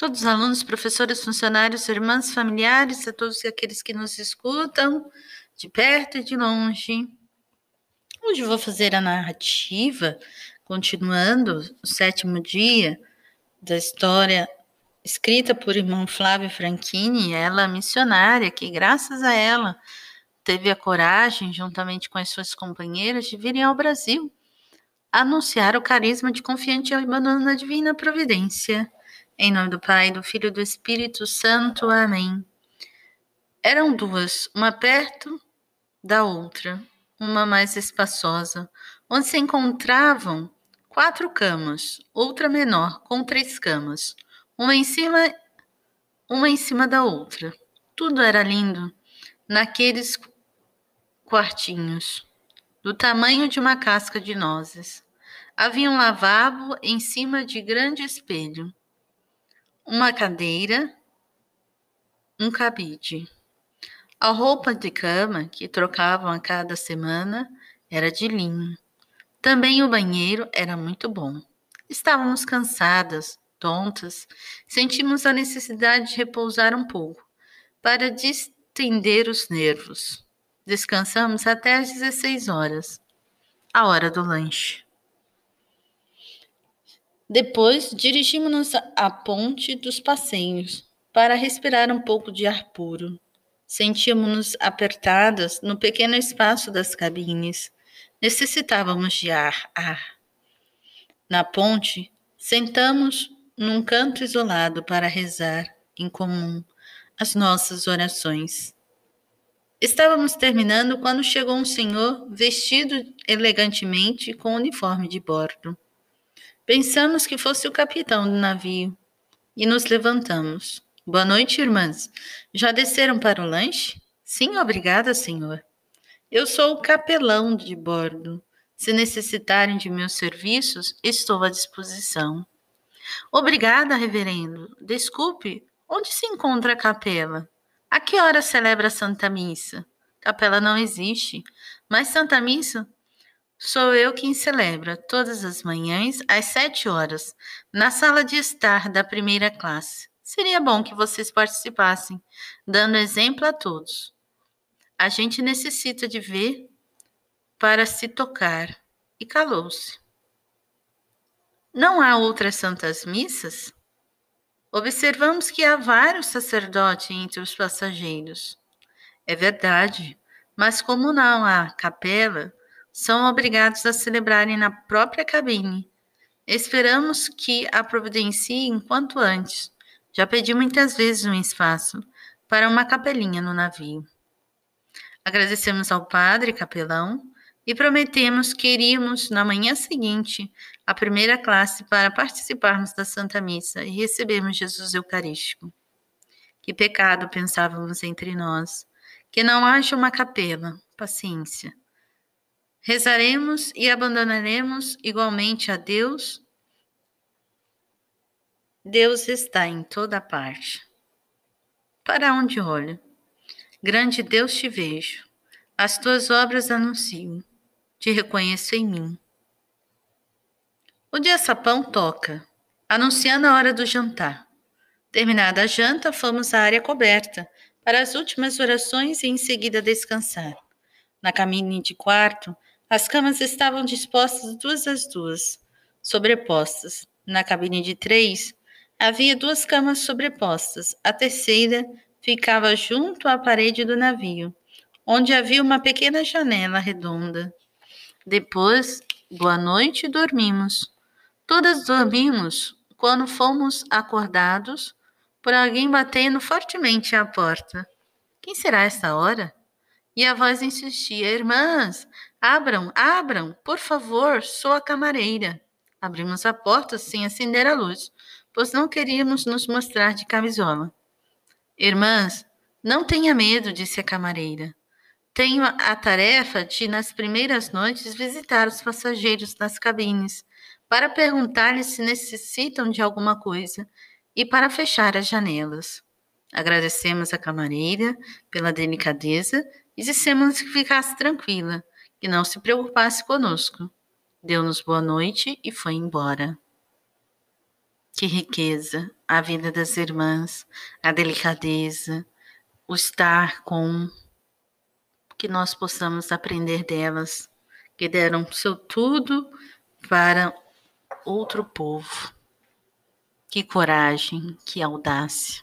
todos os alunos, professores, funcionários, irmãs, familiares, a todos aqueles que nos escutam, de perto e de longe. Hoje vou fazer a narrativa, continuando o sétimo dia da história escrita por irmão Flávio Franchini, ela missionária, que graças a ela teve a coragem, juntamente com as suas companheiras, de virem ao Brasil anunciar o carisma de confiante e abandono na divina providência. Em nome do Pai, do Filho e do Espírito Santo. Amém. Eram duas, uma perto da outra, uma mais espaçosa, onde se encontravam quatro camas, outra menor, com três camas, uma em cima, uma em cima da outra. Tudo era lindo naqueles quartinhos, do tamanho de uma casca de nozes. Havia um lavabo em cima de grande espelho uma cadeira, um cabide. A roupa de cama, que trocavam a cada semana, era de linho. Também o banheiro era muito bom. Estávamos cansadas, tontas, sentimos a necessidade de repousar um pouco, para distender os nervos. Descansamos até às 16 horas, a hora do lanche. Depois, dirigimos-nos à ponte dos passeios para respirar um pouco de ar puro. Sentíamos-nos apertadas no pequeno espaço das cabines. Necessitávamos de ar, ar. Na ponte, sentamos num canto isolado para rezar em comum as nossas orações. Estávamos terminando quando chegou um senhor vestido elegantemente com uniforme de bordo. Pensamos que fosse o capitão do navio e nos levantamos. Boa noite, irmãs. Já desceram para o lanche? Sim, obrigada, senhor. Eu sou o capelão de bordo. Se necessitarem de meus serviços, estou à disposição. Obrigada, reverendo. Desculpe, onde se encontra a capela? A que hora celebra a Santa Missa? Capela não existe, mas Santa Missa Sou eu quem celebra todas as manhãs às sete horas, na sala de estar da primeira classe. Seria bom que vocês participassem, dando exemplo a todos. A gente necessita de ver para se tocar. E calou-se. Não há outras santas missas? Observamos que há vários sacerdotes entre os passageiros. É verdade, mas como não há capela, são obrigados a celebrarem na própria cabine. Esperamos que a providencie enquanto antes. Já pedi muitas vezes um espaço para uma capelinha no navio. Agradecemos ao padre capelão e prometemos que iríamos na manhã seguinte à primeira classe para participarmos da Santa Missa e recebermos Jesus Eucarístico. Que pecado, pensávamos entre nós, que não haja uma capela. Paciência. Rezaremos e abandonaremos igualmente a Deus. Deus está em toda parte. Para onde olho? Grande Deus te vejo, as tuas obras anuncio, te reconheço em mim. O dia sapão toca, anunciando a hora do jantar. Terminada a janta, fomos à área coberta para as últimas orações e em seguida descansar. Na cabine de quarto, as camas estavam dispostas duas às duas, sobrepostas. Na cabine de três, havia duas camas sobrepostas. A terceira ficava junto à parede do navio, onde havia uma pequena janela redonda. Depois, boa noite, dormimos. Todas dormimos quando fomos acordados por alguém batendo fortemente à porta. Quem será essa hora? E a voz insistia: Irmãs, Abram, abram, por favor, sou a camareira. Abrimos a porta sem acender a luz, pois não queríamos nos mostrar de camisola. Irmãs, não tenha medo, disse a camareira. Tenho a tarefa de, nas primeiras noites, visitar os passageiros nas cabines, para perguntar-lhes se necessitam de alguma coisa e para fechar as janelas. Agradecemos a camareira pela delicadeza e dissemos que ficasse tranquila que não se preocupasse conosco. Deu-nos boa noite e foi embora. Que riqueza a vida das irmãs, a delicadeza, o estar com, que nós possamos aprender delas, que deram seu tudo para outro povo. Que coragem, que audácia.